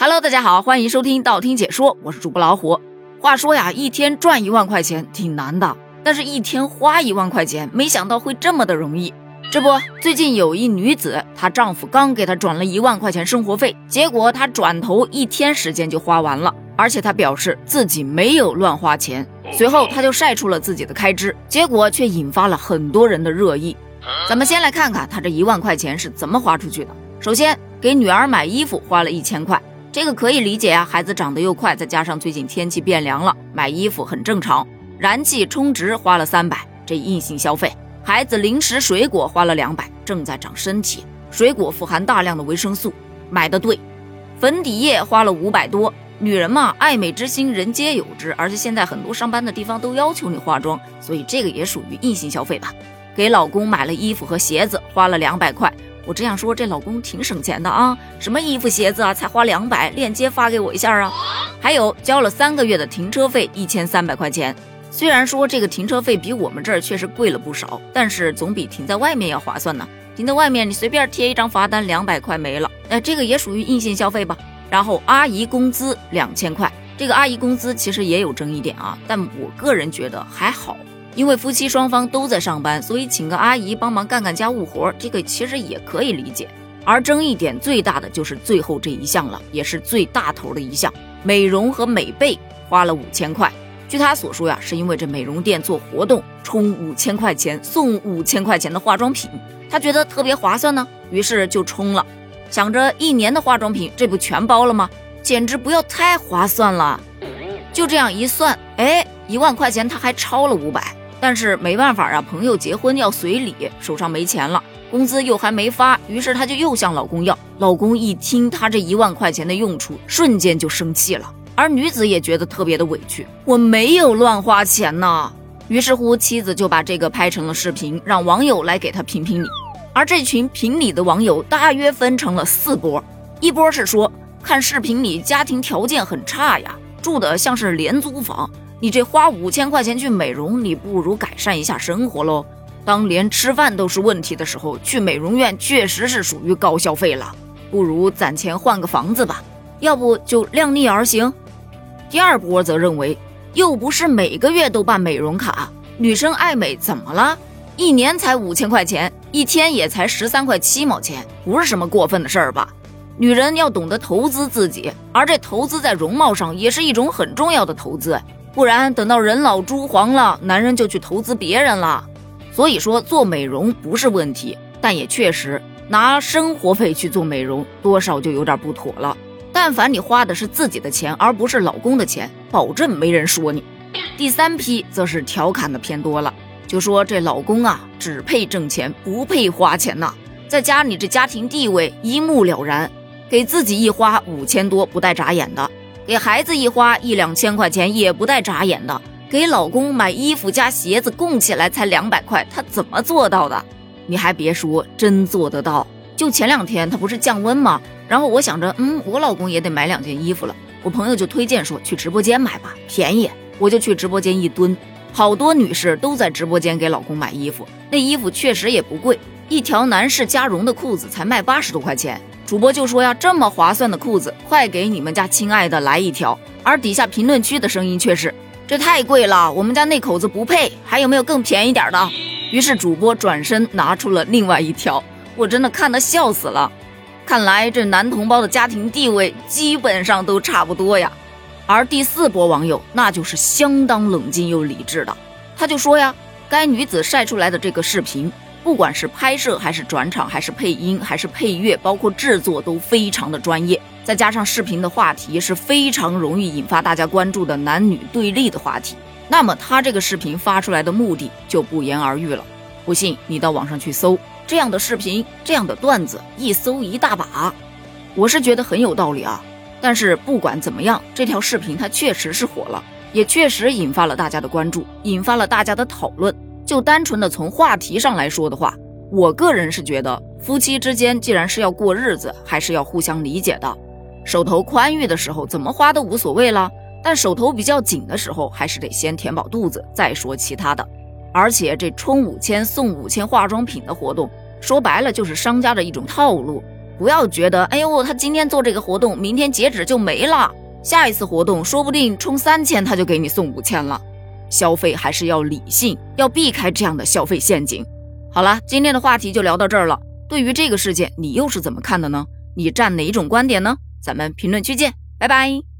Hello，大家好，欢迎收听道听解说，我是主播老虎。话说呀，一天赚一万块钱挺难的，但是一天花一万块钱，没想到会这么的容易。这不，最近有一女子，她丈夫刚给她转了一万块钱生活费，结果她转头一天时间就花完了，而且她表示自己没有乱花钱。随后她就晒出了自己的开支，结果却引发了很多人的热议。咱们先来看看她这一万块钱是怎么花出去的。首先，给女儿买衣服花了一千块，这个可以理解啊，孩子长得又快，再加上最近天气变凉了，买衣服很正常。燃气充值花了三百，这硬性消费。孩子零食水果花了两百，正在长身体，水果富含大量的维生素，买的对。粉底液花了五百多，女人嘛，爱美之心人皆有之，而且现在很多上班的地方都要求你化妆，所以这个也属于硬性消费吧。给老公买了衣服和鞋子，花了两百块。我这样说，这老公挺省钱的啊！什么衣服鞋子啊，才花两百，链接发给我一下啊！还有交了三个月的停车费，一千三百块钱。虽然说这个停车费比我们这儿确实贵了不少，但是总比停在外面要划算呢。停在外面，你随便贴一张罚单，两百块没了，哎这个也属于硬性消费吧？然后阿姨工资两千块，这个阿姨工资其实也有争议点啊，但我个人觉得还好。因为夫妻双方都在上班，所以请个阿姨帮忙干干家务活，这个其实也可以理解。而争议点最大的就是最后这一项了，也是最大头的一项，美容和美背花了五千块。据他所说呀，是因为这美容店做活动，充五千块钱送五千块钱的化妆品，他觉得特别划算呢，于是就充了，想着一年的化妆品这不全包了吗？简直不要太划算了。就这样一算，哎，一万块钱他还超了五百。但是没办法啊，朋友结婚要随礼，手上没钱了，工资又还没发，于是她就又向老公要。老公一听她这一万块钱的用处，瞬间就生气了。而女子也觉得特别的委屈，我没有乱花钱呐。于是乎，妻子就把这个拍成了视频，让网友来给她评评理。而这群评理的网友大约分成了四波，一波是说，看视频里家庭条件很差呀，住的像是廉租房。你这花五千块钱去美容，你不如改善一下生活喽。当连吃饭都是问题的时候，去美容院确实是属于高消费了。不如攒钱换个房子吧，要不就量力而行。第二波则认为，又不是每个月都办美容卡，女生爱美怎么了？一年才五千块钱，一天也才十三块七毛钱，不是什么过分的事儿吧？女人要懂得投资自己，而这投资在容貌上也是一种很重要的投资。不然等到人老珠黄了，男人就去投资别人了。所以说做美容不是问题，但也确实拿生活费去做美容，多少就有点不妥了。但凡你花的是自己的钱，而不是老公的钱，保证没人说你。第三批则是调侃的偏多了，就说这老公啊，只配挣钱，不配花钱呐。在家里这家庭地位一目了然，给自己一花五千多，不带眨眼的。给孩子一花一两千块钱也不带眨眼的，给老公买衣服加鞋子供起来才两百块，他怎么做到的？你还别说，真做得到。就前两天他不是降温吗？然后我想着，嗯，我老公也得买两件衣服了。我朋友就推荐说去直播间买吧，便宜。我就去直播间一蹲，好多女士都在直播间给老公买衣服，那衣服确实也不贵，一条男士加绒的裤子才卖八十多块钱。主播就说呀，这么划算的裤子，快给你们家亲爱的来一条。而底下评论区的声音却是，这太贵了，我们家那口子不配。还有没有更便宜点的？于是主播转身拿出了另外一条，我真的看得笑死了。看来这男同胞的家庭地位基本上都差不多呀。而第四波网友那就是相当冷静又理智的，他就说呀，该女子晒出来的这个视频。不管是拍摄还是转场，还是配音，还是配乐，包括制作都非常的专业。再加上视频的话题是非常容易引发大家关注的男女对立的话题，那么他这个视频发出来的目的就不言而喻了。不信你到网上去搜这样的视频，这样的段子，一搜一大把。我是觉得很有道理啊。但是不管怎么样，这条视频它确实是火了，也确实引发了大家的关注，引发了大家的讨论。就单纯的从话题上来说的话，我个人是觉得夫妻之间既然是要过日子，还是要互相理解的。手头宽裕的时候怎么花都无所谓了，但手头比较紧的时候，还是得先填饱肚子再说其他的。而且这充五千送五千化妆品的活动，说白了就是商家的一种套路。不要觉得，哎呦，他今天做这个活动，明天截止就没了，下一次活动说不定充三千他就给你送五千了。消费还是要理性，要避开这样的消费陷阱。好了，今天的话题就聊到这儿了。对于这个事件，你又是怎么看的呢？你站哪种观点呢？咱们评论区见，拜拜。